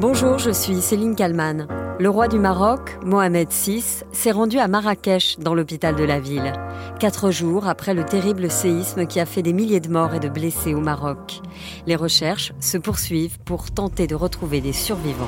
Bonjour, je suis Céline Kalman. Le roi du Maroc, Mohamed VI, s'est rendu à Marrakech, dans l'hôpital de la ville, quatre jours après le terrible séisme qui a fait des milliers de morts et de blessés au Maroc. Les recherches se poursuivent pour tenter de retrouver des survivants.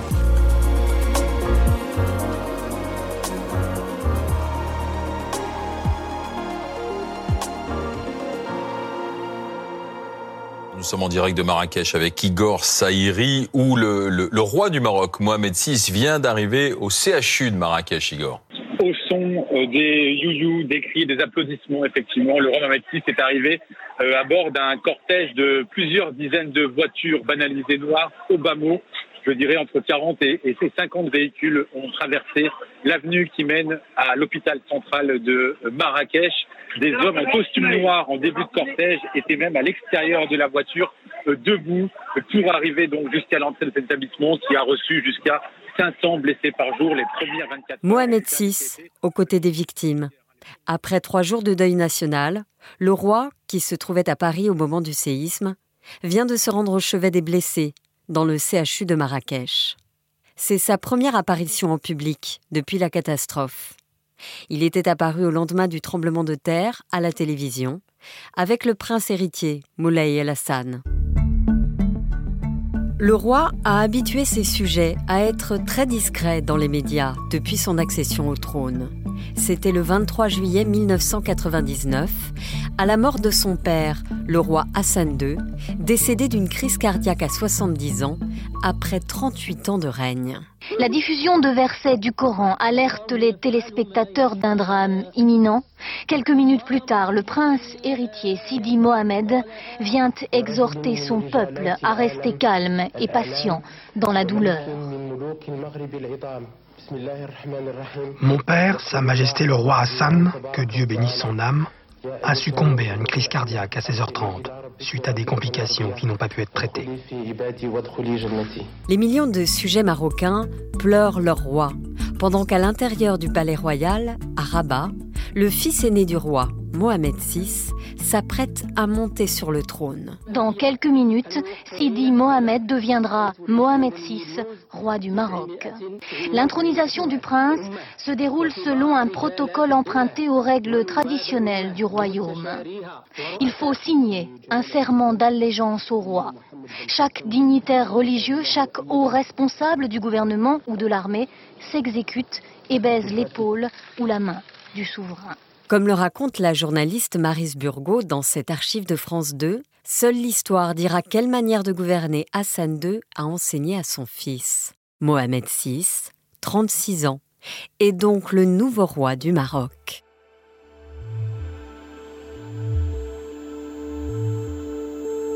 Nous sommes en direct de Marrakech avec Igor Saïri, où le, roi du Maroc, Mohamed VI, vient d'arriver au CHU de Marrakech, Igor. Au son euh, des you-you, des cris, des applaudissements, effectivement, le roi Mohamed VI est arrivé euh, à bord d'un cortège de plusieurs dizaines de voitures banalisées noires au bas mot je dirais entre 40 et, et ces 50 véhicules ont traversé l'avenue qui mène à l'hôpital central de Marrakech. Des hommes en costume noir en début de cortège étaient même à l'extérieur de la voiture, euh, debout, pour arriver donc jusqu'à l'entrée de cet établissement qui a reçu jusqu'à 500 blessés par jour les premières 24 heures. Mohamed VI, aux côtés des victimes. Après trois jours de deuil national, le roi, qui se trouvait à Paris au moment du séisme, vient de se rendre au chevet des blessés dans le CHU de Marrakech. C'est sa première apparition en public depuis la catastrophe. Il était apparu au lendemain du tremblement de terre à la télévision avec le prince héritier Moulay El Hassan. Le roi a habitué ses sujets à être très discrets dans les médias depuis son accession au trône. C'était le 23 juillet 1999, à la mort de son père, le roi Hassan II, décédé d'une crise cardiaque à 70 ans après 38 ans de règne. La diffusion de versets du Coran alerte les téléspectateurs d'un drame imminent. Quelques minutes plus tard, le prince héritier Sidi Mohamed vient exhorter son peuple à rester calme et patient dans la douleur. Mon père, Sa Majesté le roi Hassan, que Dieu bénisse son âme, a succombé à une crise cardiaque à 16h30 suite à des complications qui n'ont pas pu être traitées. Les millions de sujets marocains pleurent leur roi, pendant qu'à l'intérieur du palais royal, à Rabat, le fils aîné du roi, Mohamed VI, s'apprête à monter sur le trône. Dans quelques minutes, Sidi Mohamed deviendra Mohamed VI, roi du Maroc. L'intronisation du prince se déroule selon un protocole emprunté aux règles traditionnelles du royaume. Il faut signer un serment d'allégeance au roi. Chaque dignitaire religieux, chaque haut responsable du gouvernement ou de l'armée s'exécute et baise l'épaule ou la main du souverain. Comme le raconte la journaliste Marise Burgot dans cette archive de France 2, seule l'histoire dira quelle manière de gouverner Hassan II a enseigné à son fils. Mohamed VI, 36 ans, est donc le nouveau roi du Maroc.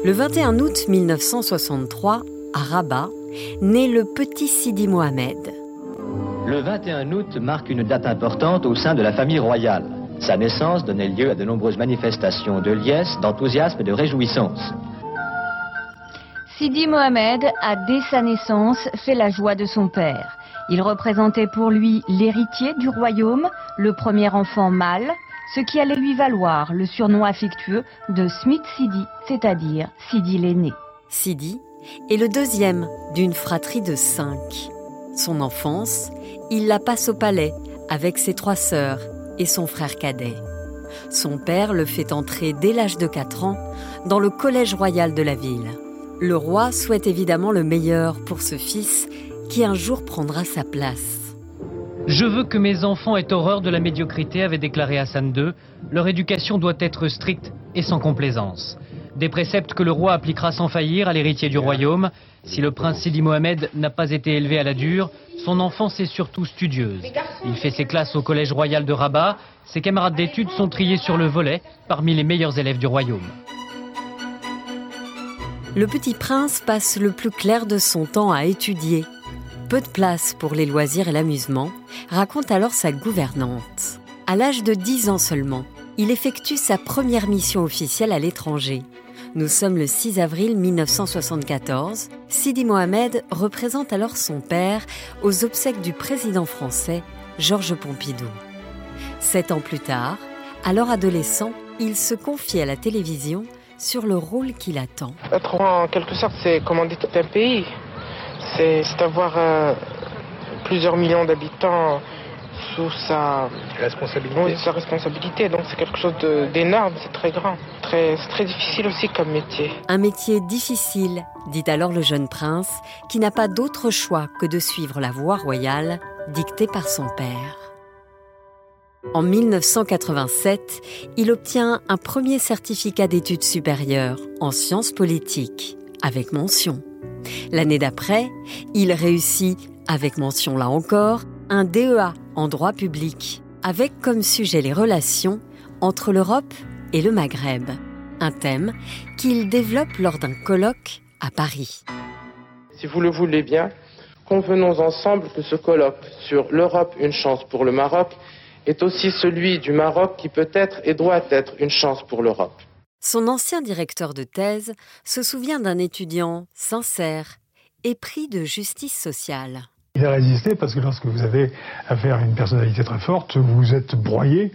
Le 21 août 1963, à Rabat, naît le petit Sidi Mohamed. Le 21 août marque une date importante au sein de la famille royale. Sa naissance donnait lieu à de nombreuses manifestations de liesse, d'enthousiasme et de réjouissance. Sidi Mohamed a dès sa naissance fait la joie de son père. Il représentait pour lui l'héritier du royaume, le premier enfant mâle, ce qui allait lui valoir le surnom affectueux de Smith Sidi, c'est-à-dire Sidi l'aîné. Sidi est le deuxième d'une fratrie de cinq. Son enfance, il la passe au palais avec ses trois sœurs et son frère cadet. Son père le fait entrer dès l'âge de 4 ans dans le collège royal de la ville. Le roi souhaite évidemment le meilleur pour ce fils qui un jour prendra sa place. Je veux que mes enfants aient horreur de la médiocrité, avait déclaré Hassan II. Leur éducation doit être stricte et sans complaisance. Des préceptes que le roi appliquera sans faillir à l'héritier du royaume. Si le prince Sidi Mohamed n'a pas été élevé à la dure, son enfance est surtout studieuse. Il fait ses classes au collège royal de Rabat. Ses camarades d'études sont triés sur le volet parmi les meilleurs élèves du royaume. Le petit prince passe le plus clair de son temps à étudier. Peu de place pour les loisirs et l'amusement, raconte alors sa gouvernante. À l'âge de 10 ans seulement, il effectue sa première mission officielle à l'étranger. Nous sommes le 6 avril 1974. Sidi Mohamed représente alors son père aux obsèques du président français Georges Pompidou. Sept ans plus tard, alors adolescent, il se confie à la télévision sur le rôle qu'il attend. Être en quelque sorte, c'est commander tout un pays. C'est d'avoir plusieurs millions d'habitants sous sa responsabilité. sa responsabilité. Donc c'est quelque chose d'énorme, c'est très grand. Très, c'est très difficile aussi comme métier. Un métier difficile, dit alors le jeune prince, qui n'a pas d'autre choix que de suivre la voie royale dictée par son père. En 1987, il obtient un premier certificat d'études supérieures en sciences politiques, avec mention. L'année d'après, il réussit, avec mention là encore, un DEA en droit public, avec comme sujet les relations entre l'Europe et le Maghreb, un thème qu'il développe lors d'un colloque à Paris. Si vous le voulez bien, convenons ensemble que ce colloque sur l'Europe, une chance pour le Maroc, est aussi celui du Maroc qui peut être et doit être une chance pour l'Europe. Son ancien directeur de thèse se souvient d'un étudiant sincère, épris de justice sociale. Il a résisté parce que lorsque vous avez affaire à une personnalité très forte, vous êtes broyé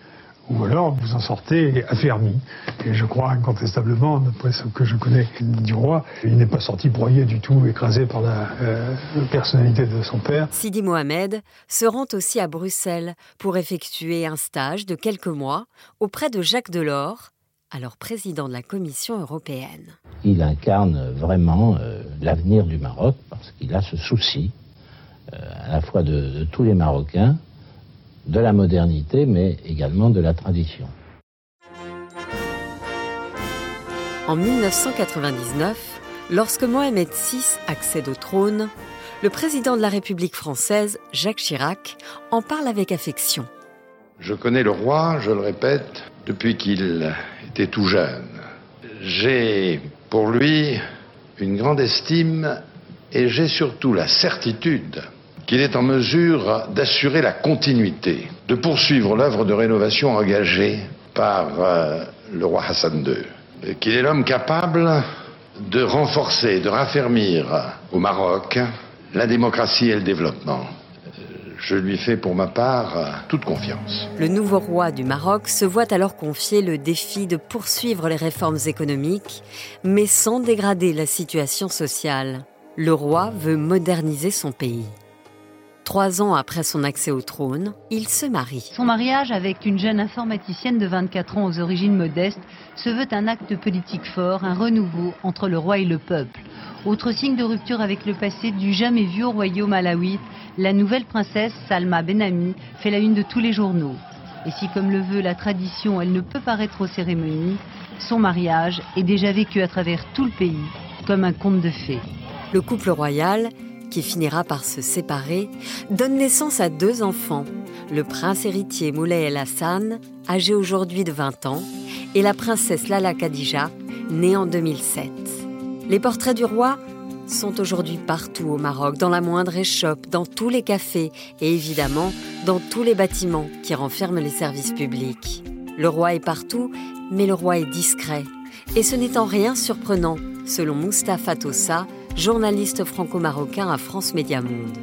ou alors vous en sortez affermi. Et je crois incontestablement, d'après ce que je connais du roi, il n'est pas sorti broyé du tout, écrasé par la euh, personnalité de son père. Sidi Mohamed se rend aussi à Bruxelles pour effectuer un stage de quelques mois auprès de Jacques Delors, alors président de la Commission européenne. Il incarne vraiment euh, l'avenir du Maroc parce qu'il a ce souci euh, à la fois de, tous les Marocains, de la modernité, mais également de la tradition. En 1999, lorsque Mohamed VI accède au trône, le président de la République française, Jacques Chirac, en parle avec affection. Je connais le roi, je le répète, depuis qu'il était tout jeune. J'ai pour lui une grande estime et j'ai surtout la certitude qu'il est en mesure d'assurer la continuité, de poursuivre l'œuvre de rénovation engagée par euh, le roi Hassan II, qu'il est l'homme capable de renforcer, de raffermir au Maroc la démocratie et le développement. Je lui fais pour ma part toute confiance. Le nouveau roi du Maroc se voit alors confier le défi de poursuivre les réformes économiques, mais sans dégrader la situation sociale. Le roi veut moderniser son pays. Trois ans après son accès au trône, il se marie. Son mariage avec une jeune informaticienne de 24 ans aux origines modestes se veut un acte politique fort, un renouveau entre le roi et le peuple. Autre signe de rupture avec le passé du jamais vu au royaume alawite, la nouvelle princesse Salma Benami fait la une de tous les journaux. Et si, comme le veut la tradition, elle ne peut paraître aux cérémonies, son mariage est déjà vécu à travers tout le pays comme un conte de fées. Le couple royal qui finira par se séparer, donne naissance à deux enfants, le prince héritier Moulay El Hassan, âgé aujourd'hui de 20 ans, et la princesse Lala Khadija, née en 2007. Les portraits du roi sont aujourd'hui partout au Maroc, dans la moindre échoppe, dans tous les cafés et évidemment dans tous les bâtiments qui renferment les services publics. Le roi est partout, mais le roi est discret. Et ce n'est en rien surprenant, selon Mustapha Tossa, journaliste franco-marocain à France Média Monde.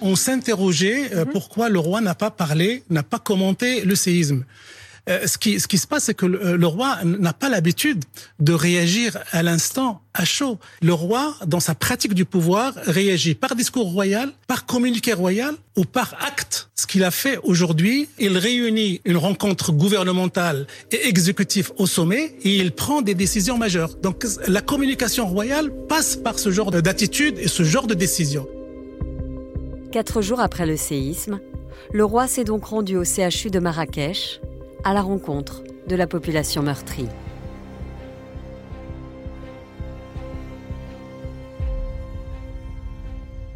On s'interrogeait euh, mhm. pourquoi le roi n'a pas parlé, n'a pas commenté le séisme. Euh, ce, qui, ce qui se passe, c'est que le, roi n'a pas l'habitude de réagir à l'instant à chaud. Le roi, dans sa pratique du pouvoir, réagit par discours royal, par communiqué royal ou par acte. Ce qu'il a fait aujourd'hui, il réunit une rencontre gouvernementale et exécutive au sommet et il prend des décisions majeures. Donc la communication royale passe par ce genre d'attitude et ce genre de décision. Quatre jours après le séisme, le roi s'est donc rendu au CHU de Marrakech à la rencontre de la population meurtrie.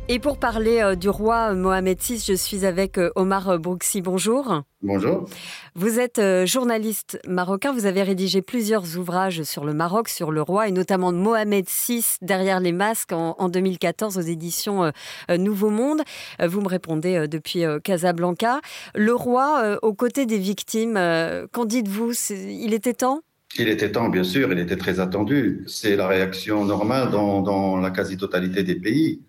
Et pour parler euh, du roi Mohamed VI, je suis avec euh, Omar Brouxy. Bonjour. Bonjour. Vous êtes euh, journaliste marocain. Vous avez rédigé plusieurs ouvrages sur le Maroc, sur le roi, et notamment de Mohamed VI, Derrière les masques, en, 2014 aux éditions Nouveau Monde. Vous me répondez depuis Casablanca. Le roi, aux côtés des victimes, qu'en dites-vous? Il était temps? Il était temps, bien sûr, il était très attendu. C'est la réaction normale dans la quasi-totalité des pays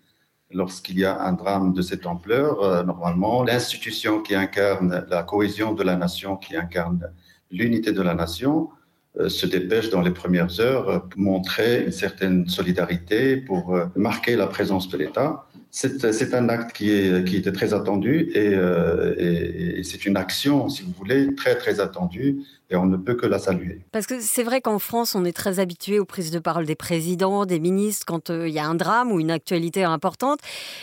lorsqu'il y a un drame de cette ampleur, euh, normalement, l'institution qui incarne la cohésion de la nation, qui incarne l'unité de la nation, euh, se dépêche dans les premières heures pour montrer une certaine solidarité, pour euh, marquer la présence de l'État. C'est un acte qui, est, qui était très attendu et, euh, et, et c'est une action, si vous voulez, très très attendue et on ne peut que la saluer. Parce que c'est vrai qu'en France, on est très habitué aux prises de parole des présidents, des ministres quand il y a un drame ou une actualité importante.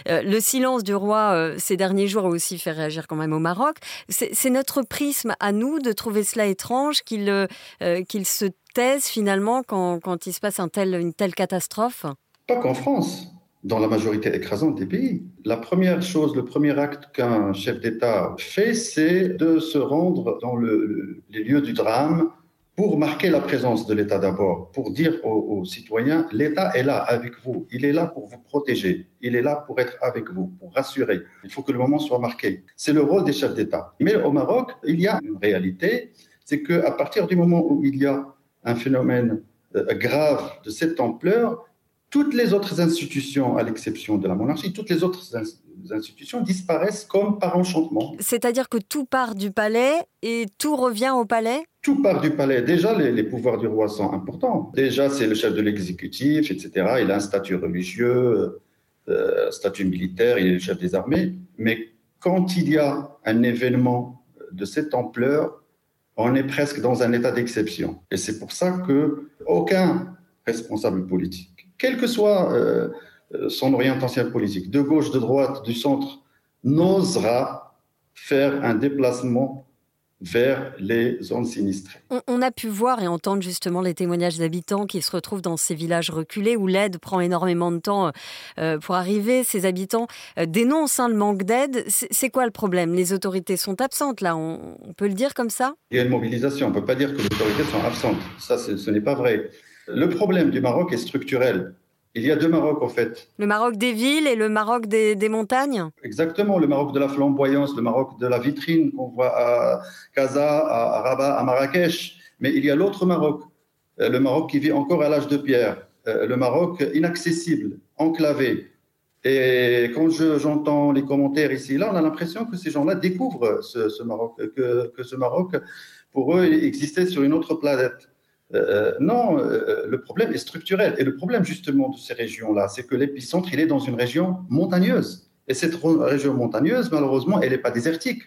le silence du roi ces derniers jours a aussi fait réagir quand même au Maroc. C'est notre prisme à nous de trouver cela étrange qu'il se taise finalement quand, quand il se passe un tel, une telle catastrophe? Pas qu'en France, dans la majorité écrasante des pays. La première chose, le premier acte qu'un chef d'État fait, c'est de se rendre dans le, les lieux du drame pour marquer la présence de l'État d'abord, pour dire aux, aux citoyens, l'État est là avec vous, il est là pour vous protéger, il est là pour être avec vous, pour rassurer. Il faut que le moment soit marqué. C'est le rôle des chefs d'État. Mais au Maroc, il y a une réalité, c'est qu'à partir du moment où il y a un phénomène euh, grave de cette ampleur, toutes les autres institutions, à l'exception de la monarchie, toutes les autres institutions disparaissent comme par enchantement. C'est-à-dire que tout part du palais et tout revient au palais? Tout part du palais. Déjà, les, les pouvoirs du roi sont importants. Déjà, c'est le chef de l'exécutif, etc. Il a un statut religieux, euh, statut militaire, il est le chef des armées. Mais quand il y a un événement de cette ampleur, on est presque dans un état d'exception. Et c'est pour ça que aucun responsable politique, quelle que soit euh, son orientation politique, de gauche, de droite, du centre, n'osera faire un déplacement vers les zones sinistrées. On, on, a pu voir et entendre justement les témoignages d'habitants qui se retrouvent dans ces villages reculés où l'aide prend énormément de temps euh, pour arriver. Ces habitants euh, dénoncent hein, le manque d'aide. C'est quoi le problème? Les autorités sont absentes là, on, on, peut le dire comme ça? Il y a une mobilisation, on ne peut pas dire que les autorités sont absentes. Ça, ce n'est pas vrai. Le problème du Maroc est structurel. Il y a deux Marocs, en fait. Le Maroc des villes et le Maroc des, des, montagnes? Exactement, le Maroc de la flamboyance, le Maroc de la vitrine qu'on voit à Casa, à Rabat, à Marrakech. Mais il y a l'autre Maroc, euh, le Maroc qui vit encore à l'âge de pierre, euh, le Maroc inaccessible, enclavé. Et quand j'entends je, les commentaires ici là, on a l'impression que ces gens-là découvrent ce, ce Maroc, que, que, ce Maroc, pour eux, existait sur une autre planète. Euh, non, euh, le problème est structurel. Et le problème justement de ces régions-là, c'est que l'épicentre, il est dans une région montagneuse. Et cette région montagneuse, malheureusement, elle n'est pas désertique.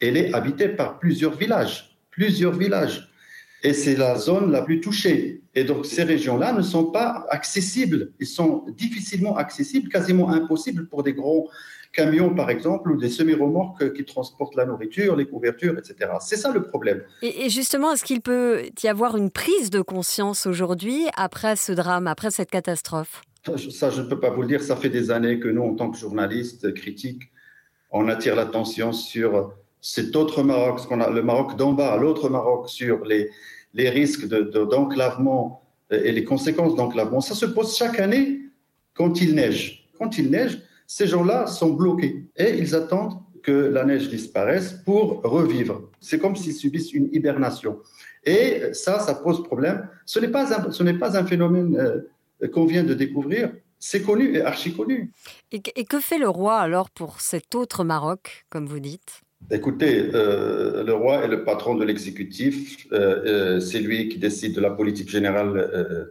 Elle est habitée par plusieurs villages. Plusieurs villages. Et c'est la zone la plus touchée. Et donc ces régions-là ne sont pas accessibles. Ils sont difficilement accessibles, quasiment impossibles pour des gros camions, par exemple, ou des semi-remorques qui transportent la nourriture, les couvertures, etc. C'est ça le problème. Et, et justement, est-ce qu'il peut y avoir une prise de conscience aujourd'hui après ce drame, après cette catastrophe? Ça, je ne peux pas vous le dire. Ça fait des années que nous, en tant que journalistes, critiques, on attire l'attention sur cet autre Maroc, le Maroc d'en bas, l'autre Maroc, sur les, risques d'enclavement de, de, et les conséquences d'enclavement. Ça se pose chaque année quand il neige. Quand il neige, ces gens-là sont bloqués et ils attendent que la neige disparaisse pour revivre. C'est comme s'ils subissent une hibernation. Et ça, ça pose problème. Ce n'est pas un, phénomène euh, qu'on vient de découvrir. C'est connu et archi connu. Et, que fait le roi alors pour cet autre Maroc, comme vous dites? Écoutez, euh, le roi est le patron de l'exécutif. Euh, euh, c'est lui qui décide de la politique générale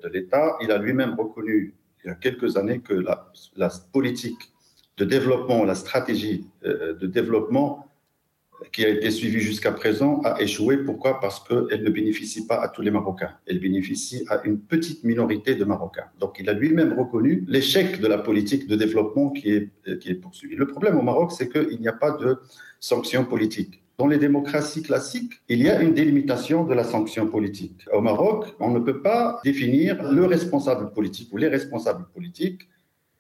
de l'État. Il a lui-même reconnu il y a quelques années que la, politique de développement, la stratégie de développement qui a été suivie jusqu'à présent a échoué. Pourquoi? Parce qu'elle ne bénéficie pas à tous les Marocains. Elle bénéficie à une petite minorité de Marocains. Donc il a lui-même reconnu l'échec de la politique de développement qui est, poursuivie. Le problème au Maroc, c'est qu'il n'y a pas de sanctions politiques. Dans les démocraties classiques, il y a une délimitation de la sanction politique. Au Maroc, on ne peut pas définir le responsable politique ou les responsables politiques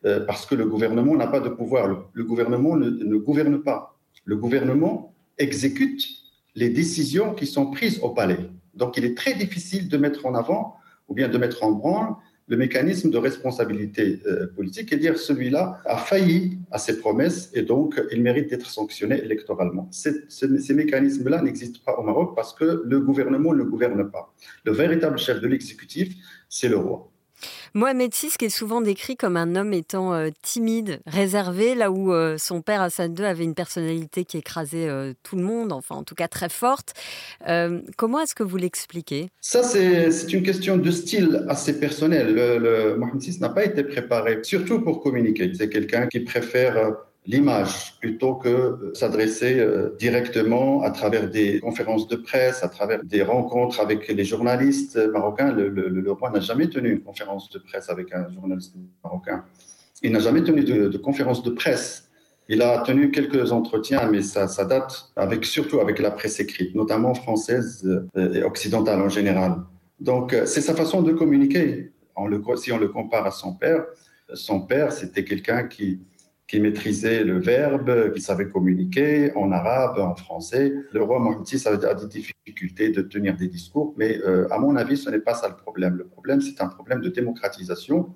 euh, parce que le gouvernement n'a pas de pouvoir. Le, gouvernement ne, ne, gouverne pas. Le gouvernement exécute les décisions qui sont prises au palais. Donc il est très difficile de mettre en avant ou bien de mettre en branle le mécanisme de responsabilité euh, politique et dire celui-là a failli à ses promesses et donc il mérite d'être sanctionné électoralement. Ces, mécanismes-là n'existent pas au Maroc parce que le gouvernement ne gouverne pas. Le véritable chef de l'exécutif, c'est le roi. Mohamed VI qui est souvent décrit comme un homme étant euh, timide, réservé, là où euh, son père Hassan II avait une personnalité qui écrasait euh, tout le monde, enfin en tout cas très forte. comment est-ce que vous l'expliquez? Ça, c'est une question de style assez personnel. Le, Mohamed VI n'a pas été préparé, surtout pour communiquer. C'est quelqu'un qui préfère l'image plutôt que s'adresser euh, directement à travers des conférences de presse, à travers des rencontres avec les journalistes marocains. Le, roi n'a jamais tenu une conférence de presse avec un journaliste marocain. Il n'a jamais tenu de, conférence de presse. Il a tenu quelques entretiens, mais ça, date avec, surtout avec la presse écrite, notamment française euh, et occidentale en général. Donc, euh, c'est sa façon de communiquer. Si on le compare à son père, son père, c'était quelqu'un qui, qui maîtrisait le verbe, qui savait communiquer en arabe, en français. Le roi Mohamed VI a des difficultés de tenir des discours, mais euh, à mon avis, ce n'est pas ça le problème. Le problème, c'est un problème de démocratisation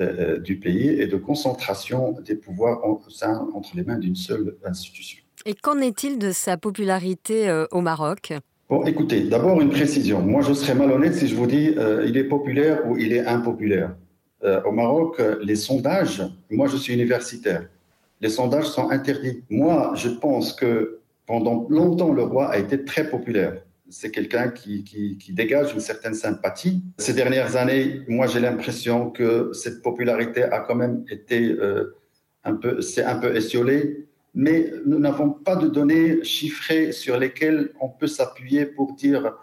euh, du pays et de concentration des pouvoirs entre les mains d'une seule institution. Et qu'en est-il de sa popularité euh, au Maroc? Bon, écoutez, d'abord une précision. Moi, je serais malhonnête si je vous dis il est populaire ou il est impopulaire. Euh, au Maroc, les sondages, moi je suis universitaire, les sondages sont interdits. Moi, je pense que pendant longtemps, le roi a été très populaire. C'est quelqu'un qui, qui, dégage une certaine sympathie. Ces dernières années, moi j'ai l'impression que cette popularité a quand même été euh, un peu, c'est un peu essiolé, mais nous n'avons pas de données chiffrées sur lesquelles on peut s'appuyer pour dire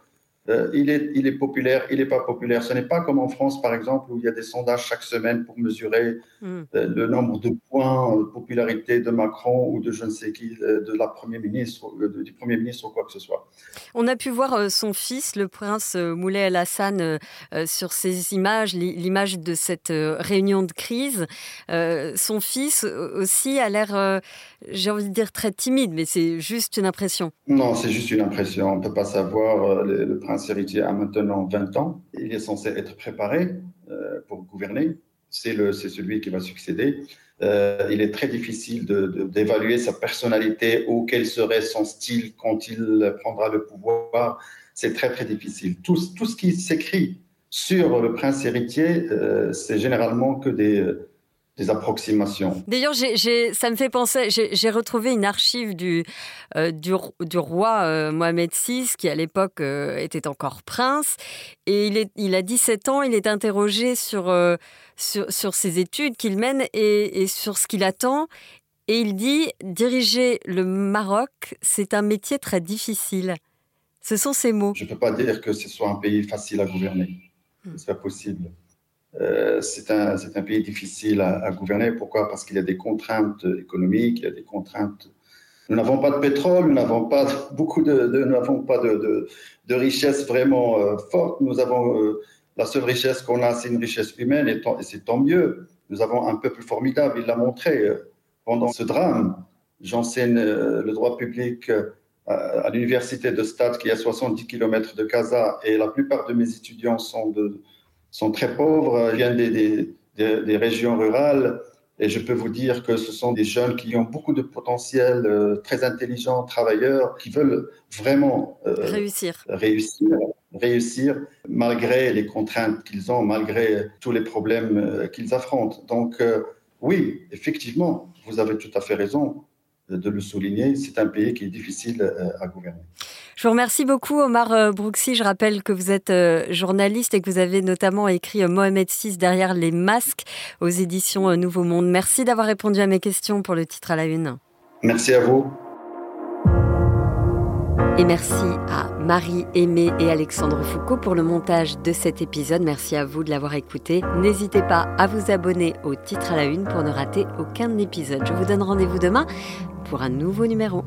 euh, il, est, il est populaire, il n'est pas populaire. Ce n'est pas comme en France, par exemple, où il y a des sondages chaque semaine pour mesurer hmm. euh, le nombre de points de popularité de Macron ou de je ne sais qui, euh, de la Premier ministre, du Premier ministre ou quoi que ce soit. On a pu voir son fils, le prince Moulay El Hassan, sur ces images, l'image de cette réunion de crise. Son fils aussi a l'air, j'ai envie de dire, très timide, mais c'est juste une impression. Non, c'est juste une impression. On ne peut pas savoir. Le, prince héritier a maintenant 20 ans. Il est censé être préparé euh, pour gouverner. C'est celui qui va succéder. Euh, il est très difficile d'évaluer sa personnalité ou quel serait son style quand il prendra le pouvoir. C'est très, très difficile. Tout, tout ce qui s'écrit sur le prince héritier, euh, c'est généralement que des des approximations. D'ailleurs, ça me fait penser, j'ai retrouvé une archive du, euh, du, roi euh, Mohamed VI, qui à l'époque euh, était encore prince, et il, est, il a 17 ans, il est interrogé sur, sur, sur, ses études qu'il mène et, et sur ce qu'il attend, et il dit, diriger le Maroc, c'est un métier très difficile. Ce sont ses mots. Je ne peux pas dire que ce soit un pays facile à gouverner. Hmm. C'est pas possible. Euh, c'est un, un, pays difficile à, gouverner. Pourquoi? Parce qu'il y a des contraintes économiques, il y a des contraintes. Nous n'avons pas de pétrole, nous n'avons pas beaucoup de, n'avons pas de, de, richesse vraiment euh, forte. Nous avons euh, la seule richesse qu'on a, c'est une richesse humaine, et, c'est tant mieux. Nous avons un peuple formidable. Il l'a montré pendant ce drame. J'enseigne le droit public à l'université de Stade, qui est à 70 km de Casa, et la plupart de mes étudiants sont de sont très pauvres, viennent des, des, des, régions rurales. Et je peux vous dire que ce sont des jeunes qui ont beaucoup de potentiel, euh, très intelligents, travailleurs, qui veulent vraiment euh, réussir. réussir, réussir malgré les contraintes qu'ils ont, malgré tous les problèmes euh, qu'ils affrontent. Donc oui, effectivement, vous avez tout à fait raison de le souligner. C'est un pays qui est difficile à gouverner. Je vous remercie beaucoup, Omar euh, Brooksy. Je rappelle que vous êtes euh, journaliste et que vous avez notamment écrit euh, Mohamed VI derrière les masques aux éditions Nouveau Monde. Merci d'avoir répondu à mes questions pour le titre à la une. Merci à vous. Et merci à Marie Aimée et Alexandre Foucault pour le montage de cet épisode. Merci à vous de l'avoir écouté. N'hésitez pas à vous abonner au titre à la une pour ne rater aucun épisode. Je vous donne rendez-vous demain pour un nouveau numéro.